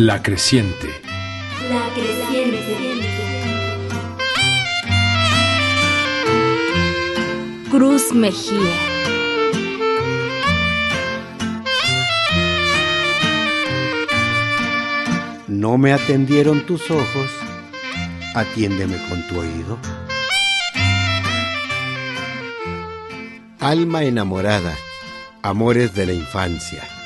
La creciente. La creciente. Cruz Mejía. No me atendieron tus ojos, atiéndeme con tu oído. Alma enamorada, amores de la infancia.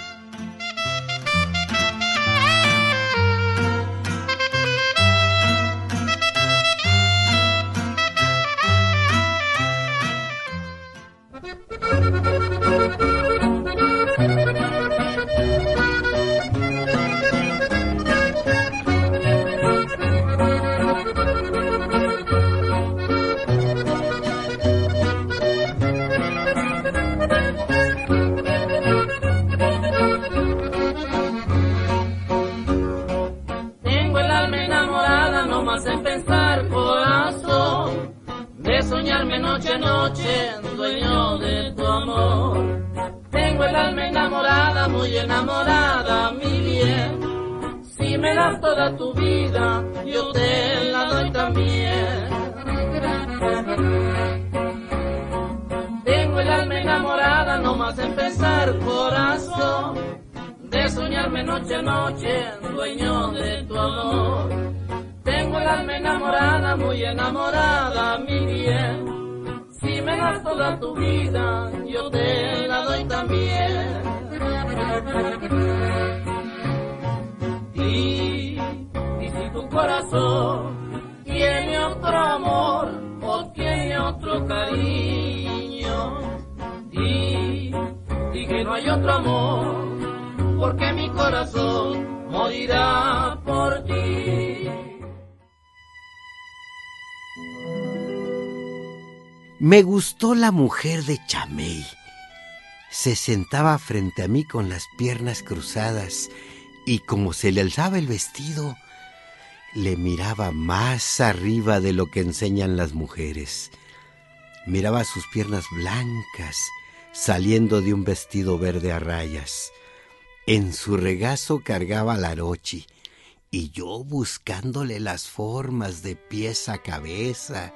Me gustó la mujer de Chamey. Se sentaba frente a mí con las piernas cruzadas y como se le alzaba el vestido, le miraba más arriba de lo que enseñan las mujeres. Miraba sus piernas blancas saliendo de un vestido verde a rayas. En su regazo cargaba la arochi y yo buscándole las formas de pies a cabeza,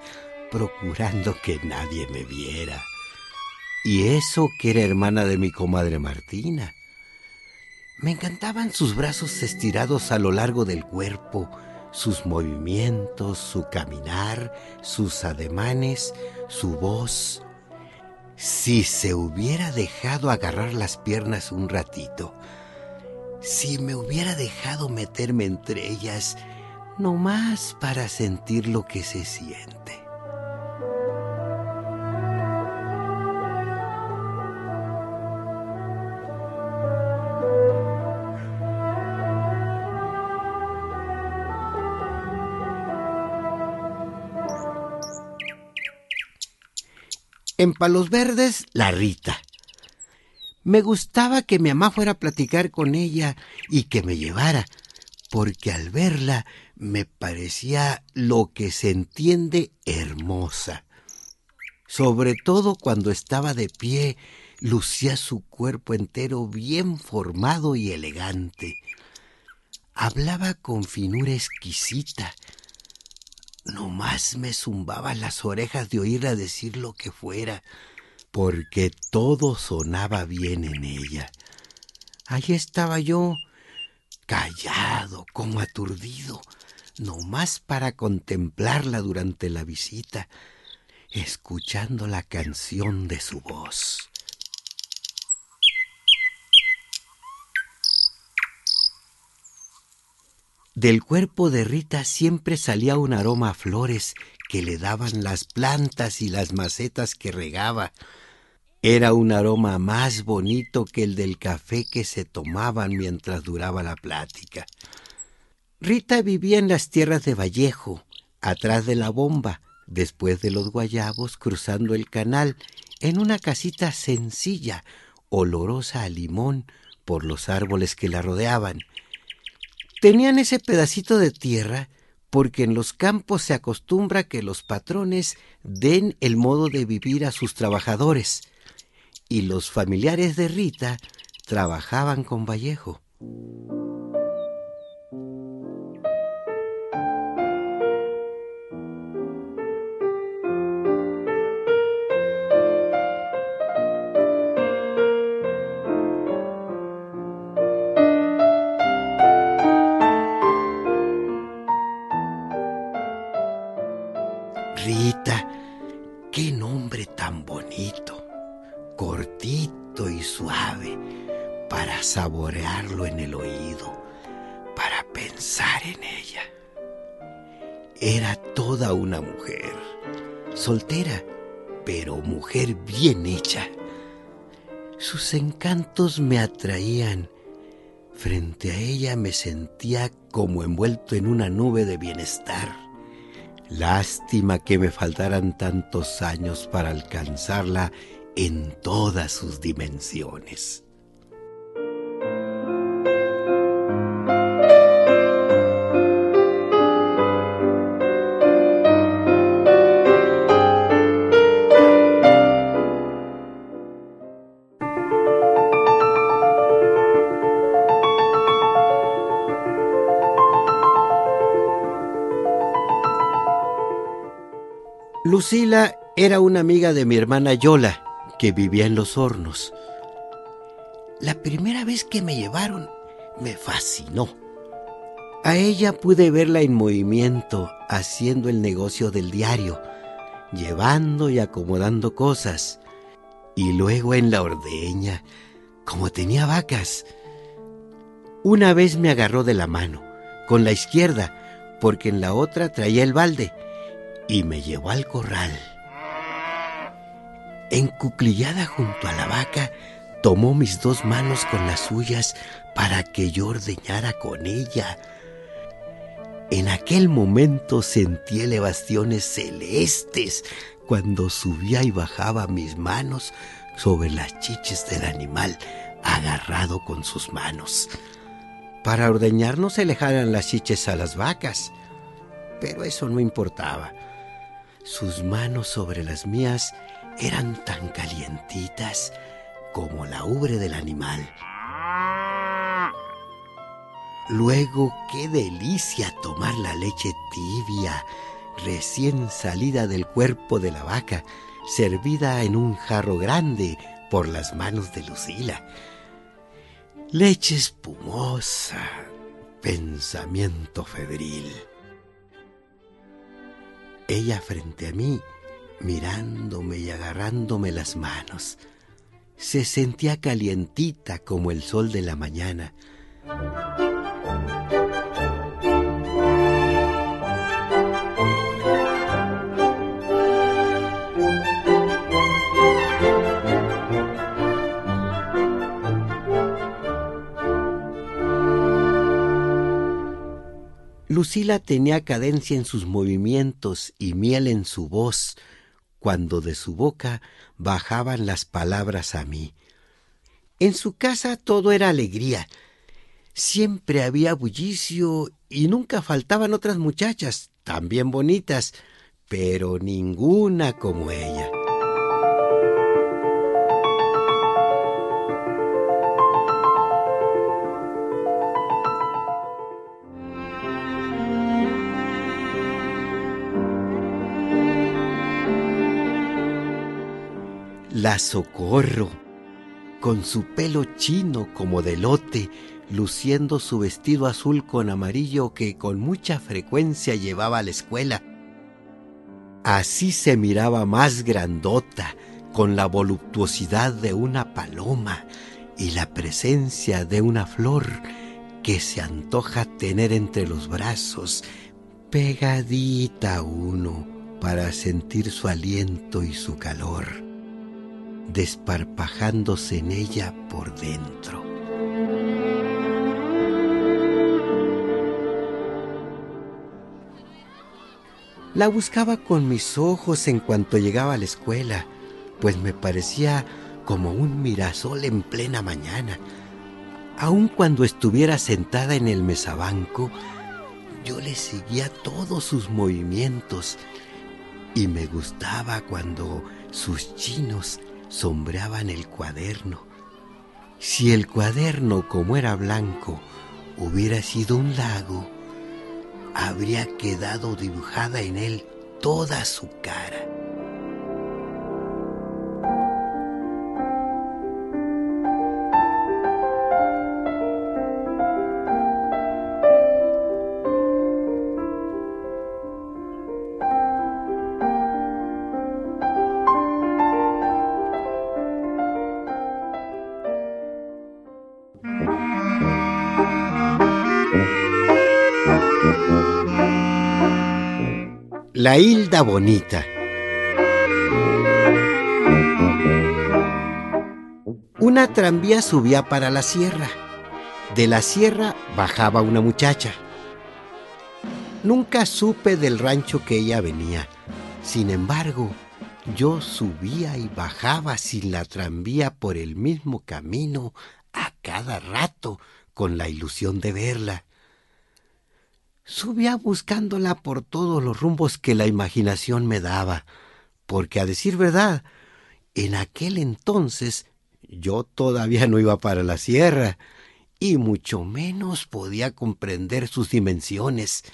procurando que nadie me viera. Y eso que era hermana de mi comadre Martina. Me encantaban sus brazos estirados a lo largo del cuerpo, sus movimientos, su caminar, sus ademanes, su voz. Si se hubiera dejado agarrar las piernas un ratito, si me hubiera dejado meterme entre ellas, no más para sentir lo que se siente. En Palos Verdes, la Rita. Me gustaba que mi mamá fuera a platicar con ella y que me llevara, porque al verla me parecía lo que se entiende hermosa. Sobre todo cuando estaba de pie, lucía su cuerpo entero bien formado y elegante. Hablaba con finura exquisita. Nomás me zumbaba las orejas de oírla decir lo que fuera porque todo sonaba bien en ella. Allí estaba yo, callado, como aturdido, no más para contemplarla durante la visita, escuchando la canción de su voz. Del cuerpo de Rita siempre salía un aroma a flores que le daban las plantas y las macetas que regaba. Era un aroma más bonito que el del café que se tomaban mientras duraba la plática. Rita vivía en las tierras de Vallejo, atrás de la bomba, después de los guayabos, cruzando el canal, en una casita sencilla, olorosa a limón por los árboles que la rodeaban. Tenían ese pedacito de tierra porque en los campos se acostumbra que los patrones den el modo de vivir a sus trabajadores, y los familiares de Rita trabajaban con Vallejo. Qué nombre tan bonito, cortito y suave para saborearlo en el oído, para pensar en ella. Era toda una mujer, soltera, pero mujer bien hecha. Sus encantos me atraían. Frente a ella me sentía como envuelto en una nube de bienestar. Lástima que me faltaran tantos años para alcanzarla en todas sus dimensiones. Lucila era una amiga de mi hermana Yola, que vivía en los hornos. La primera vez que me llevaron me fascinó. A ella pude verla en movimiento, haciendo el negocio del diario, llevando y acomodando cosas. Y luego en la ordeña, como tenía vacas. Una vez me agarró de la mano, con la izquierda, porque en la otra traía el balde y me llevó al corral. Encuclillada junto a la vaca, tomó mis dos manos con las suyas para que yo ordeñara con ella. En aquel momento sentí elevaciones celestes cuando subía y bajaba mis manos sobre las chiches del animal agarrado con sus manos. Para ordeñar no se le jalan las chiches a las vacas, pero eso no importaba. Sus manos sobre las mías eran tan calientitas como la ubre del animal. Luego, qué delicia tomar la leche tibia, recién salida del cuerpo de la vaca, servida en un jarro grande por las manos de Lucila. Leche espumosa, pensamiento febril ella frente a mí, mirándome y agarrándome las manos. Se sentía calientita como el sol de la mañana. Lucila tenía cadencia en sus movimientos y miel en su voz, cuando de su boca bajaban las palabras a mí. En su casa todo era alegría. Siempre había bullicio y nunca faltaban otras muchachas, también bonitas, pero ninguna como ella. Socorro, con su pelo chino como de lote, luciendo su vestido azul con amarillo que con mucha frecuencia llevaba a la escuela. Así se miraba más grandota, con la voluptuosidad de una paloma y la presencia de una flor que se antoja tener entre los brazos, pegadita uno para sentir su aliento y su calor desparpajándose en ella por dentro. La buscaba con mis ojos en cuanto llegaba a la escuela, pues me parecía como un mirasol en plena mañana. Aun cuando estuviera sentada en el mesabanco, yo le seguía todos sus movimientos y me gustaba cuando sus chinos sombreaban el cuaderno. Si el cuaderno, como era blanco, hubiera sido un lago, habría quedado dibujada en él toda su cara. La Hilda Bonita. Una tranvía subía para la sierra. De la sierra bajaba una muchacha. Nunca supe del rancho que ella venía. Sin embargo, yo subía y bajaba sin la tranvía por el mismo camino a cada rato con la ilusión de verla. Subía buscándola por todos los rumbos que la imaginación me daba, porque a decir verdad, en aquel entonces yo todavía no iba para la sierra, y mucho menos podía comprender sus dimensiones.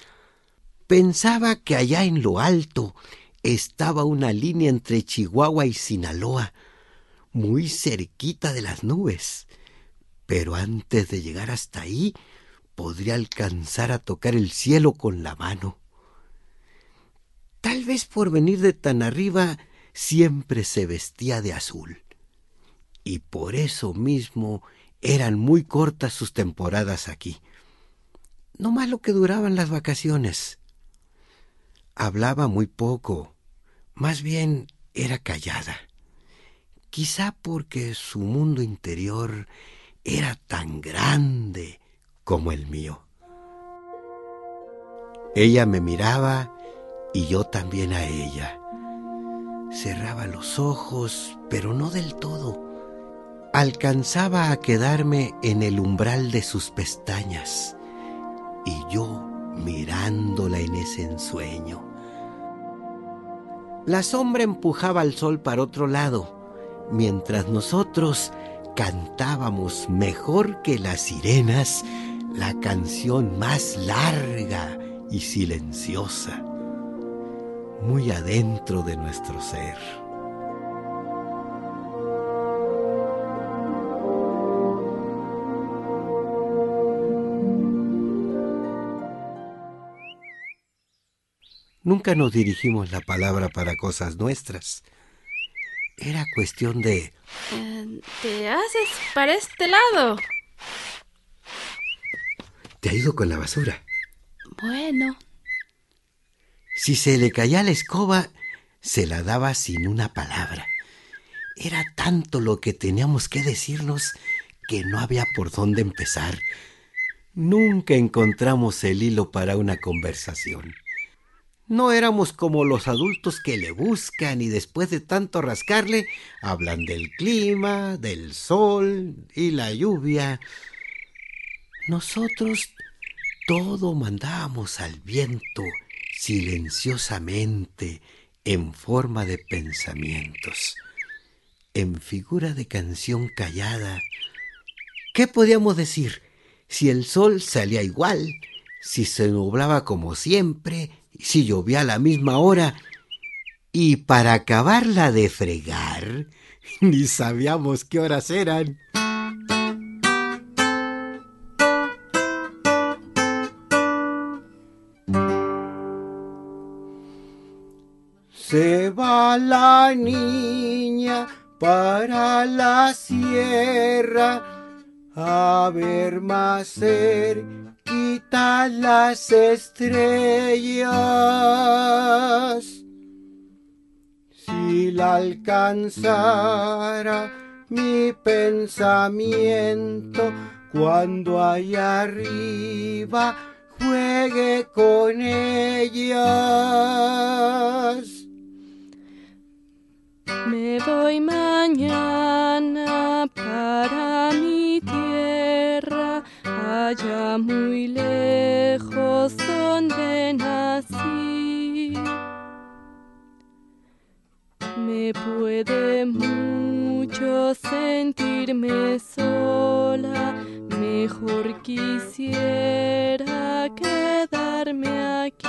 Pensaba que allá en lo alto estaba una línea entre Chihuahua y Sinaloa, muy cerquita de las nubes. Pero antes de llegar hasta ahí, podría alcanzar a tocar el cielo con la mano. Tal vez por venir de tan arriba siempre se vestía de azul. Y por eso mismo eran muy cortas sus temporadas aquí. No más lo que duraban las vacaciones. Hablaba muy poco, más bien era callada. Quizá porque su mundo interior era tan grande como el mío. Ella me miraba y yo también a ella. Cerraba los ojos, pero no del todo. Alcanzaba a quedarme en el umbral de sus pestañas y yo mirándola en ese ensueño. La sombra empujaba al sol para otro lado, mientras nosotros cantábamos mejor que las sirenas la canción más larga y silenciosa, muy adentro de nuestro ser. Nunca nos dirigimos la palabra para cosas nuestras. Era cuestión de... Eh, te haces para este lado. Te ha ido con la basura. Bueno. Si se le caía la escoba, se la daba sin una palabra. Era tanto lo que teníamos que decirnos que no había por dónde empezar. Nunca encontramos el hilo para una conversación. No éramos como los adultos que le buscan y después de tanto rascarle hablan del clima, del sol y la lluvia. Nosotros todo mandábamos al viento silenciosamente en forma de pensamientos, en figura de canción callada. ¿Qué podíamos decir si el sol salía igual, si se nublaba como siempre, si llovía a la misma hora? Y para acabarla de fregar, ni sabíamos qué horas eran. Se va la niña para la sierra a ver más cerquita las estrellas. Si la alcanzara mi pensamiento cuando allá arriba juegue con ellas. Me voy mañana para mi tierra, allá muy lejos donde nací. Me puede mucho sentirme sola, mejor quisiera quedarme aquí.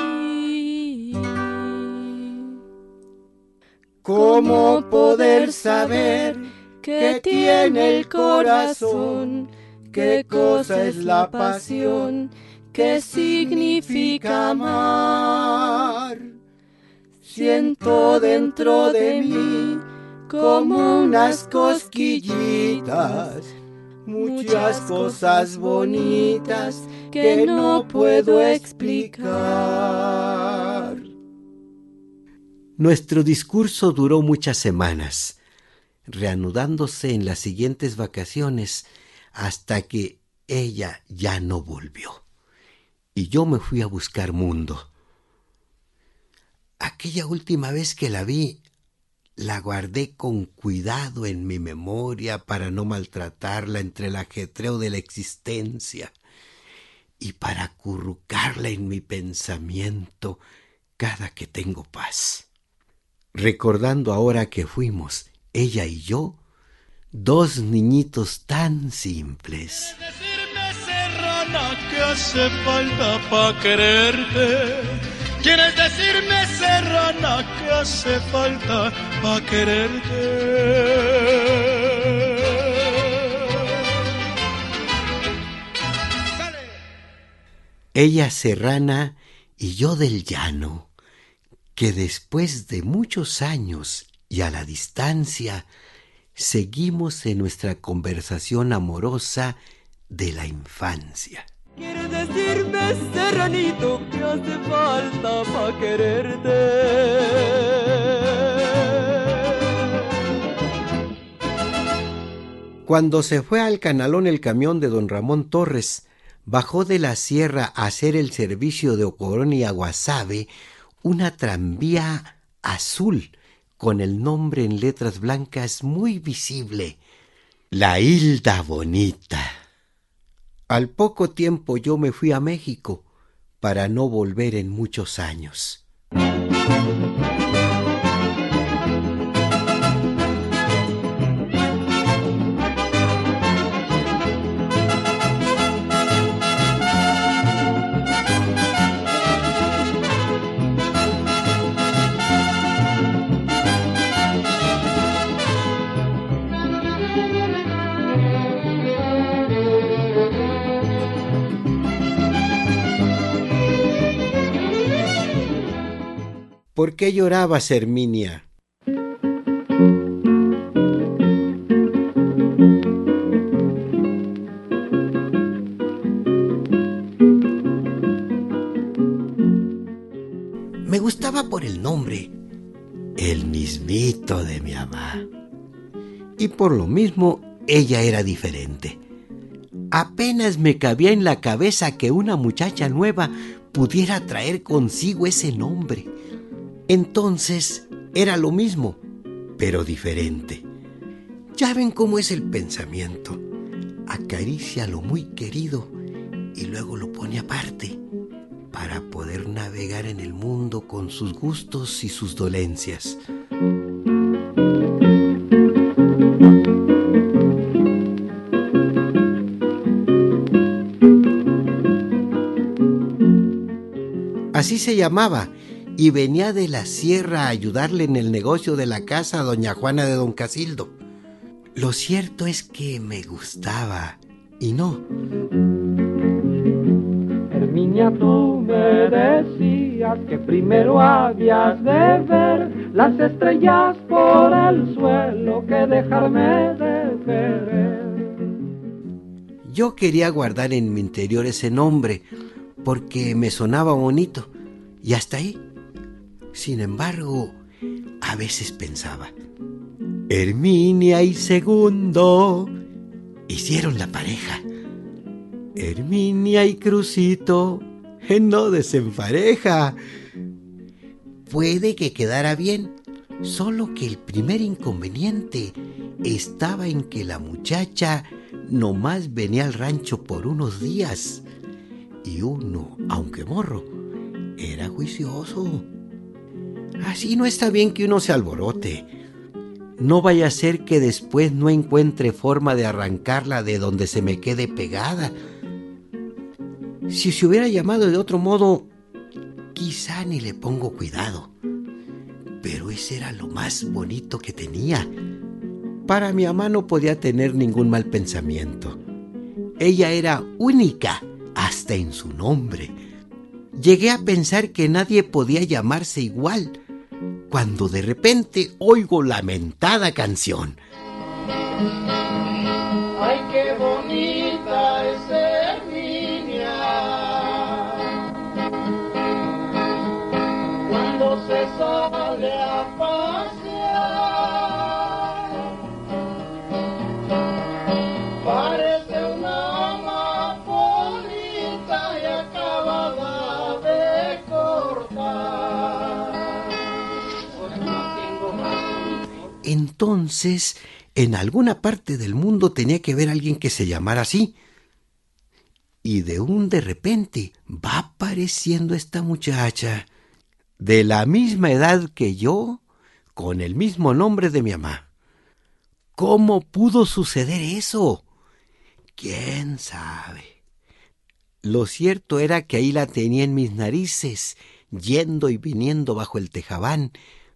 ¿Cómo poder saber qué tiene el corazón? ¿Qué cosa es la pasión? ¿Qué significa amar? Siento dentro de mí como unas cosquillitas, muchas cosas bonitas que no puedo explicar. Nuestro discurso duró muchas semanas, reanudándose en las siguientes vacaciones hasta que ella ya no volvió. Y yo me fui a buscar mundo. Aquella última vez que la vi, la guardé con cuidado en mi memoria para no maltratarla entre el ajetreo de la existencia y para acurrucarla en mi pensamiento cada que tengo paz. Recordando ahora que fuimos, ella y yo, dos niñitos tan simples. Decirme serrana que hace falta pa' quererte. Quieres decirme serrana que hace falta pa' quererte. Ella serrana y yo del llano, que después de muchos años y a la distancia, seguimos en nuestra conversación amorosa de la infancia. Quiere decirme, serranito, que hace falta pa' quererte. Cuando se fue al canalón el camión de don Ramón Torres, bajó de la sierra a hacer el servicio de Ocorón y Aguasave una tranvía azul con el nombre en letras blancas muy visible, La Hilda Bonita. Al poco tiempo yo me fui a México para no volver en muchos años. ¿Por qué llorabas, Herminia? Me gustaba por el nombre, el mismito de mi mamá. Y por lo mismo, ella era diferente. Apenas me cabía en la cabeza que una muchacha nueva pudiera traer consigo ese nombre. Entonces era lo mismo, pero diferente. Ya ven cómo es el pensamiento. Acaricia lo muy querido y luego lo pone aparte para poder navegar en el mundo con sus gustos y sus dolencias. Así se llamaba y venía de la sierra a ayudarle en el negocio de la casa a doña Juana de don Casildo. Lo cierto es que me gustaba y no. Herminia, tú me decías que primero habías de ver las estrellas por el suelo que dejarme de querer. Yo quería guardar en mi interior ese nombre porque me sonaba bonito y hasta ahí. Sin embargo, a veces pensaba, Herminia y Segundo hicieron la pareja. Herminia y Crucito no desempareja. Puede que quedara bien, solo que el primer inconveniente estaba en que la muchacha nomás venía al rancho por unos días y uno, aunque morro, era juicioso. Así no está bien que uno se alborote. No vaya a ser que después no encuentre forma de arrancarla de donde se me quede pegada. Si se hubiera llamado de otro modo, quizá ni le pongo cuidado. Pero ese era lo más bonito que tenía. Para mi mamá no podía tener ningún mal pensamiento. Ella era única, hasta en su nombre. Llegué a pensar que nadie podía llamarse igual, cuando de repente oigo lamentada canción. Entonces, en alguna parte del mundo tenía que haber alguien que se llamara así. Y de un de repente va apareciendo esta muchacha, de la misma edad que yo, con el mismo nombre de mi mamá. ¿Cómo pudo suceder eso? ¿Quién sabe? Lo cierto era que ahí la tenía en mis narices, yendo y viniendo bajo el tejabán,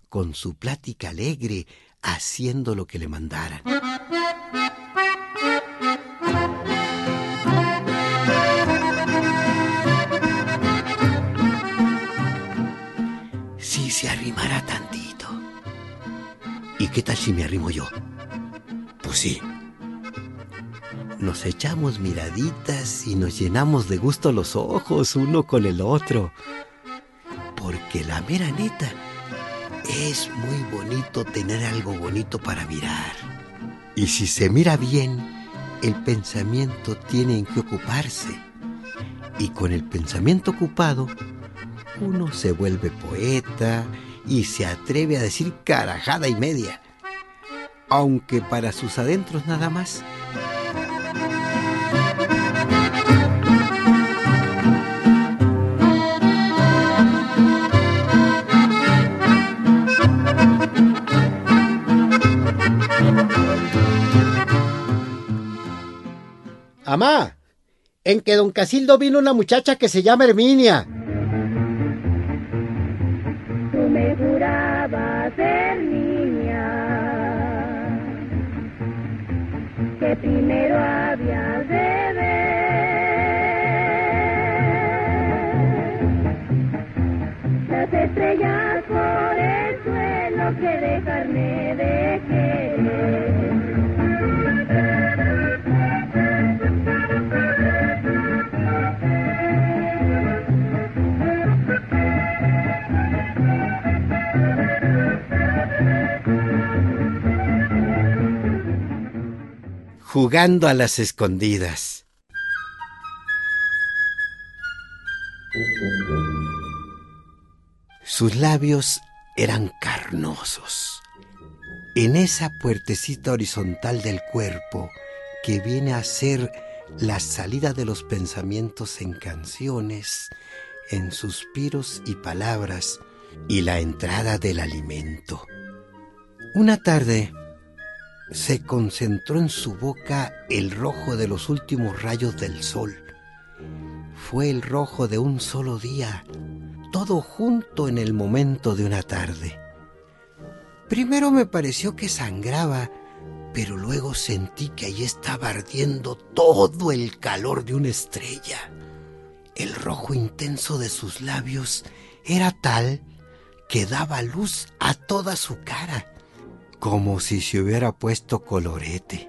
con su plática alegre, haciendo lo que le mandaran. Si se arrimara tantito. ¿Y qué tal si me arrimo yo? Pues sí. Nos echamos miraditas y nos llenamos de gusto los ojos uno con el otro. Porque la mera neta, es muy bonito tener algo bonito para mirar. Y si se mira bien, el pensamiento tiene en que ocuparse. Y con el pensamiento ocupado, uno se vuelve poeta y se atreve a decir carajada y media. Aunque para sus adentros nada más. Amá, en que don Casildo vino una muchacha que se llama Herminia. Tú me jurabas ser niña, que primero jugando a las escondidas. Sus labios eran carnosos. En esa puertecita horizontal del cuerpo que viene a ser la salida de los pensamientos en canciones, en suspiros y palabras, y la entrada del alimento. Una tarde, se concentró en su boca el rojo de los últimos rayos del sol. Fue el rojo de un solo día, todo junto en el momento de una tarde. Primero me pareció que sangraba, pero luego sentí que allí estaba ardiendo todo el calor de una estrella. El rojo intenso de sus labios era tal que daba luz a toda su cara como si se hubiera puesto colorete.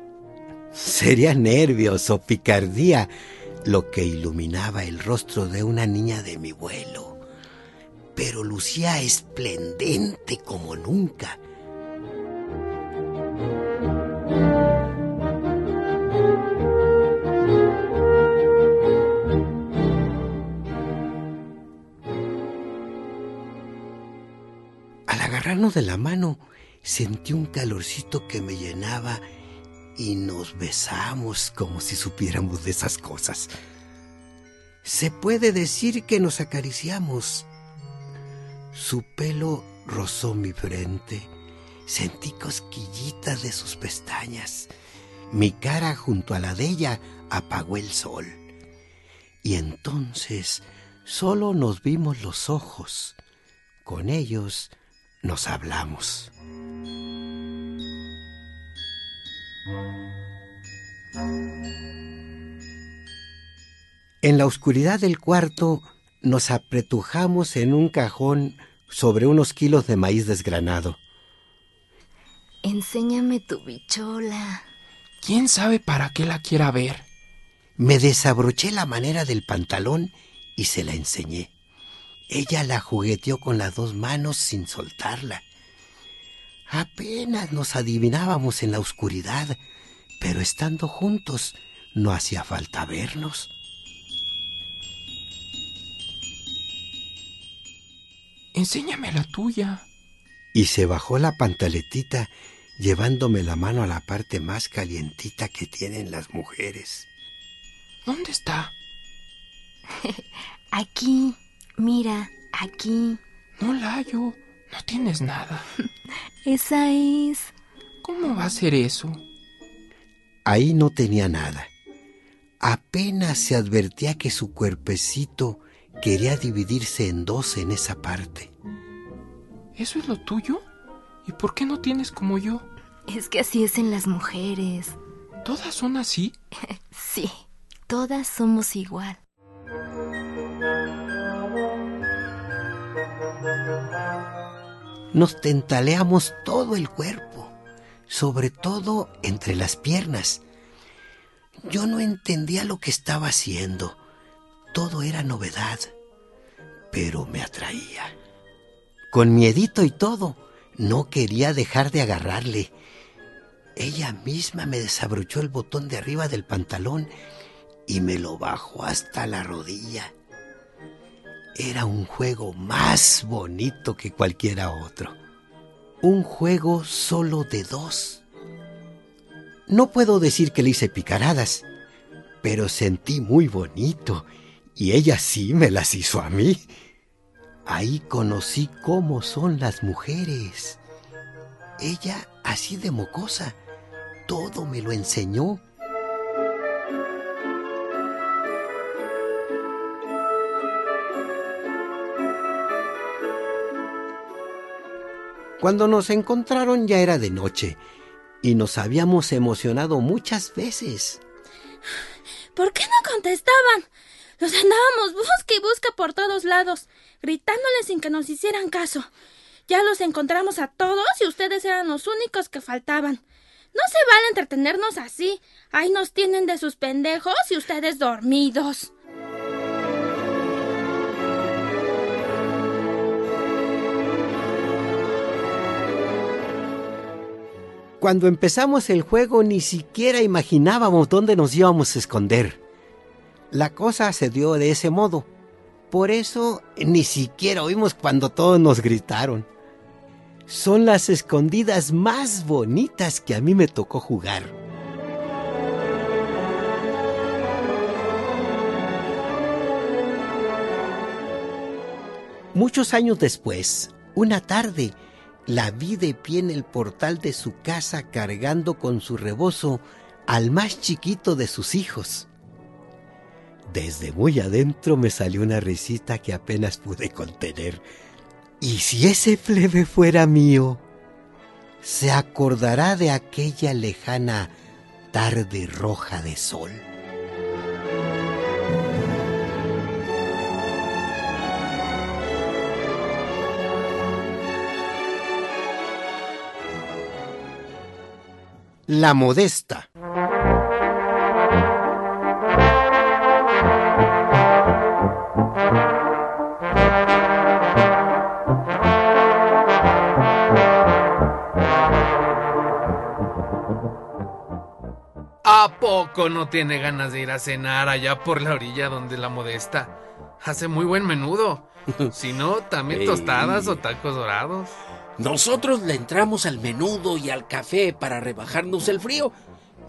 Sería nervios o picardía lo que iluminaba el rostro de una niña de mi vuelo, pero lucía esplendente como nunca. Al agarrarnos de la mano, sentí un calorcito que me llenaba y nos besamos como si supiéramos de esas cosas. Se puede decir que nos acariciamos. Su pelo rozó mi frente. Sentí cosquillitas de sus pestañas. Mi cara junto a la de ella apagó el sol. Y entonces solo nos vimos los ojos. Con ellos nos hablamos. En la oscuridad del cuarto nos apretujamos en un cajón sobre unos kilos de maíz desgranado. Enséñame tu bichola. ¿Quién sabe para qué la quiera ver? Me desabroché la manera del pantalón y se la enseñé. Ella la jugueteó con las dos manos sin soltarla. Apenas nos adivinábamos en la oscuridad, pero estando juntos no hacía falta vernos. Enséñame la tuya. Y se bajó la pantaletita llevándome la mano a la parte más calientita que tienen las mujeres. ¿Dónde está? Aquí, mira, aquí. No la hallo. No tienes nada. Esa es. ¿Cómo va a ser eso? Ahí no tenía nada. Apenas se advertía que su cuerpecito quería dividirse en dos en esa parte. ¿Eso es lo tuyo? ¿Y por qué no tienes como yo? Es que así es en las mujeres. ¿Todas son así? sí, todas somos igual. Nos tentaleamos todo el cuerpo, sobre todo entre las piernas. Yo no entendía lo que estaba haciendo. Todo era novedad, pero me atraía. Con miedito y todo, no quería dejar de agarrarle. Ella misma me desabrochó el botón de arriba del pantalón y me lo bajó hasta la rodilla. Era un juego más bonito que cualquiera otro. Un juego solo de dos. No puedo decir que le hice picaradas, pero sentí muy bonito y ella sí me las hizo a mí. Ahí conocí cómo son las mujeres. Ella, así de mocosa, todo me lo enseñó. Cuando nos encontraron ya era de noche y nos habíamos emocionado muchas veces. ¿Por qué no contestaban? Los andábamos busca y busca por todos lados, gritándoles sin que nos hicieran caso. Ya los encontramos a todos y ustedes eran los únicos que faltaban. No se vale entretenernos así. Ahí nos tienen de sus pendejos y ustedes dormidos. Cuando empezamos el juego ni siquiera imaginábamos dónde nos íbamos a esconder. La cosa se dio de ese modo. Por eso ni siquiera oímos cuando todos nos gritaron. Son las escondidas más bonitas que a mí me tocó jugar. Muchos años después, una tarde, la vi de pie en el portal de su casa cargando con su rebozo al más chiquito de sus hijos. Desde muy adentro me salió una risita que apenas pude contener. ¿Y si ese plebe fuera mío? Se acordará de aquella lejana tarde roja de sol. La modesta. ¿A poco no tiene ganas de ir a cenar allá por la orilla donde la modesta? Hace muy buen menudo. Si no, también tostadas o tacos dorados. Nosotros le entramos al menudo y al café para rebajarnos el frío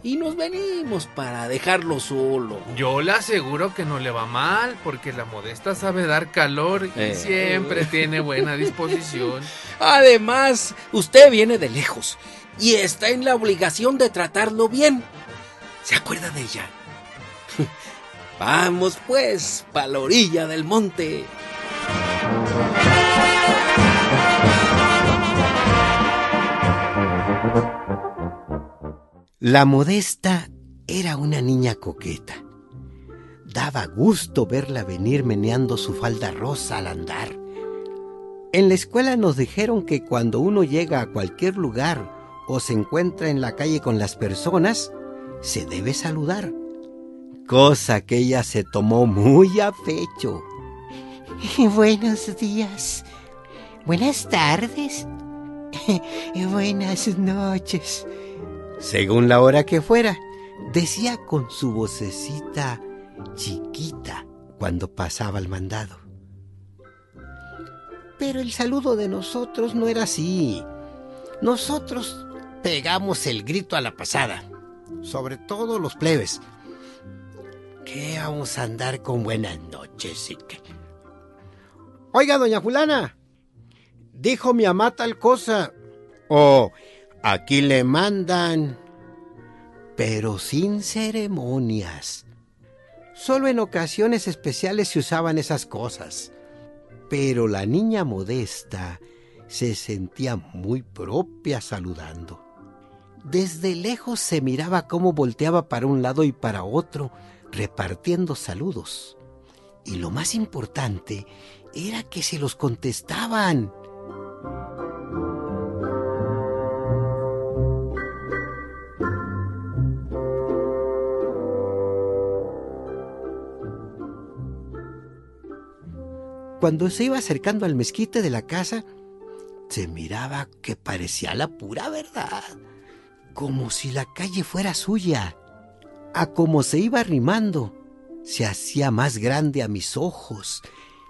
y nos venimos para dejarlo solo. Yo le aseguro que no le va mal, porque la modesta sabe dar calor y Eh. siempre tiene buena disposición. Además, usted viene de lejos y está en la obligación de tratarlo bien. ¿Se acuerda de ella? Vamos pues, pa' la orilla del monte. La modesta era una niña coqueta. Daba gusto verla venir meneando su falda rosa al andar. En la escuela nos dijeron que cuando uno llega a cualquier lugar o se encuentra en la calle con las personas, se debe saludar. Cosa que ella se tomó muy a pecho. Buenos días. Buenas tardes. Buenas noches. Según la hora que fuera, decía con su vocecita chiquita cuando pasaba el mandado. Pero el saludo de nosotros no era así. Nosotros pegamos el grito a la pasada, sobre todo los plebes. ¿Qué vamos a andar con buenas noches y qué? Oiga, doña Fulana, dijo mi amá tal cosa. O aquí le mandan, pero sin ceremonias. Solo en ocasiones especiales se usaban esas cosas. Pero la niña modesta se sentía muy propia saludando. Desde lejos se miraba cómo volteaba para un lado y para otro, repartiendo saludos. Y lo más importante era que se los contestaban. Cuando se iba acercando al mezquite de la casa, se miraba que parecía la pura verdad, como si la calle fuera suya. A como se iba arrimando, se hacía más grande a mis ojos,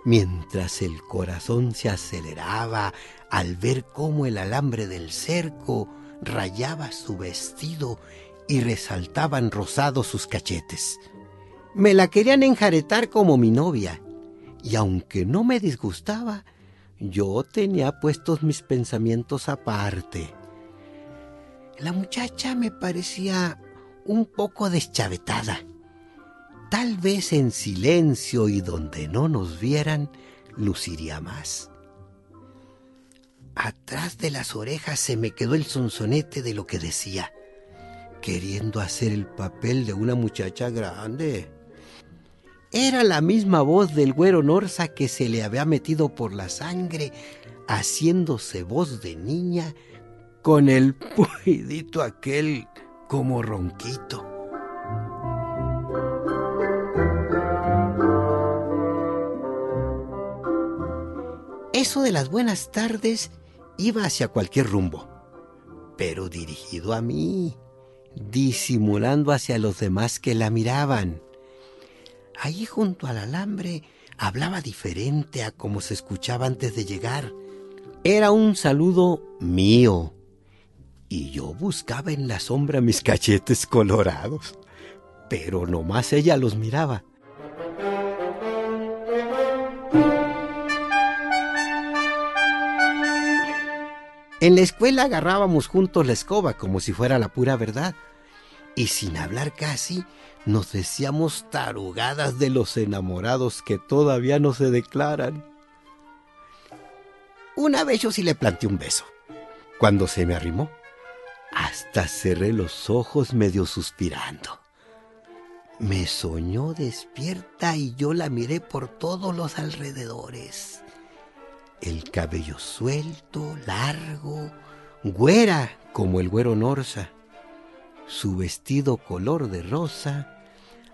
mientras el corazón se aceleraba al ver cómo el alambre del cerco rayaba su vestido y resaltaban rosados sus cachetes. Me la querían enjaretar como mi novia, y aunque no me disgustaba, yo tenía puestos mis pensamientos aparte. La muchacha me parecía un poco deschavetada. Tal vez en silencio y donde no nos vieran, luciría más. Atrás de las orejas se me quedó el sonsonete de lo que decía, queriendo hacer el papel de una muchacha grande. Era la misma voz del güero Norza que se le había metido por la sangre, haciéndose voz de niña, con el puidito aquel como ronquito. Eso de las buenas tardes iba hacia cualquier rumbo, pero dirigido a mí, disimulando hacia los demás que la miraban. Allí junto al alambre hablaba diferente a como se escuchaba antes de llegar. Era un saludo mío, y yo buscaba en la sombra mis cachetes colorados, pero nomás ella los miraba. En la escuela agarrábamos juntos la escoba como si fuera la pura verdad, y sin hablar casi nos decíamos tarugadas de los enamorados que todavía no se declaran. Una vez yo sí le planté un beso, cuando se me arrimó. Hasta cerré los ojos medio suspirando. Me soñó despierta y yo la miré por todos los alrededores. El cabello suelto, largo, güera como el güero Norza. Su vestido color de rosa,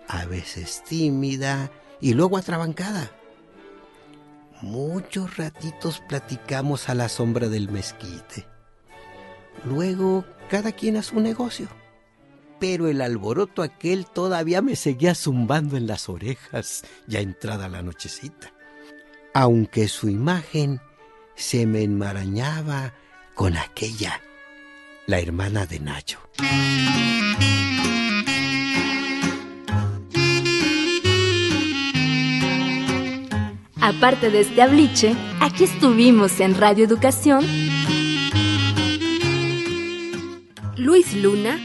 a veces tímida y luego atrabancada. Muchos ratitos platicamos a la sombra del mezquite. Luego cada quien a su negocio. Pero el alboroto aquel todavía me seguía zumbando en las orejas, ya entrada la nochecita. Aunque su imagen se me enmarañaba con aquella, la hermana de Nacho. Aparte de este abliche, aquí estuvimos en Radio Educación. Luis Luna,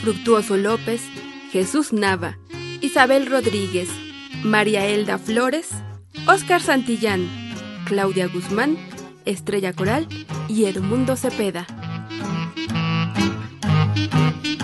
Fructuoso López, Jesús Nava, Isabel Rodríguez, María Elda Flores, Óscar Santillán, Claudia Guzmán, Estrella Coral y Hermundo Cepeda. Música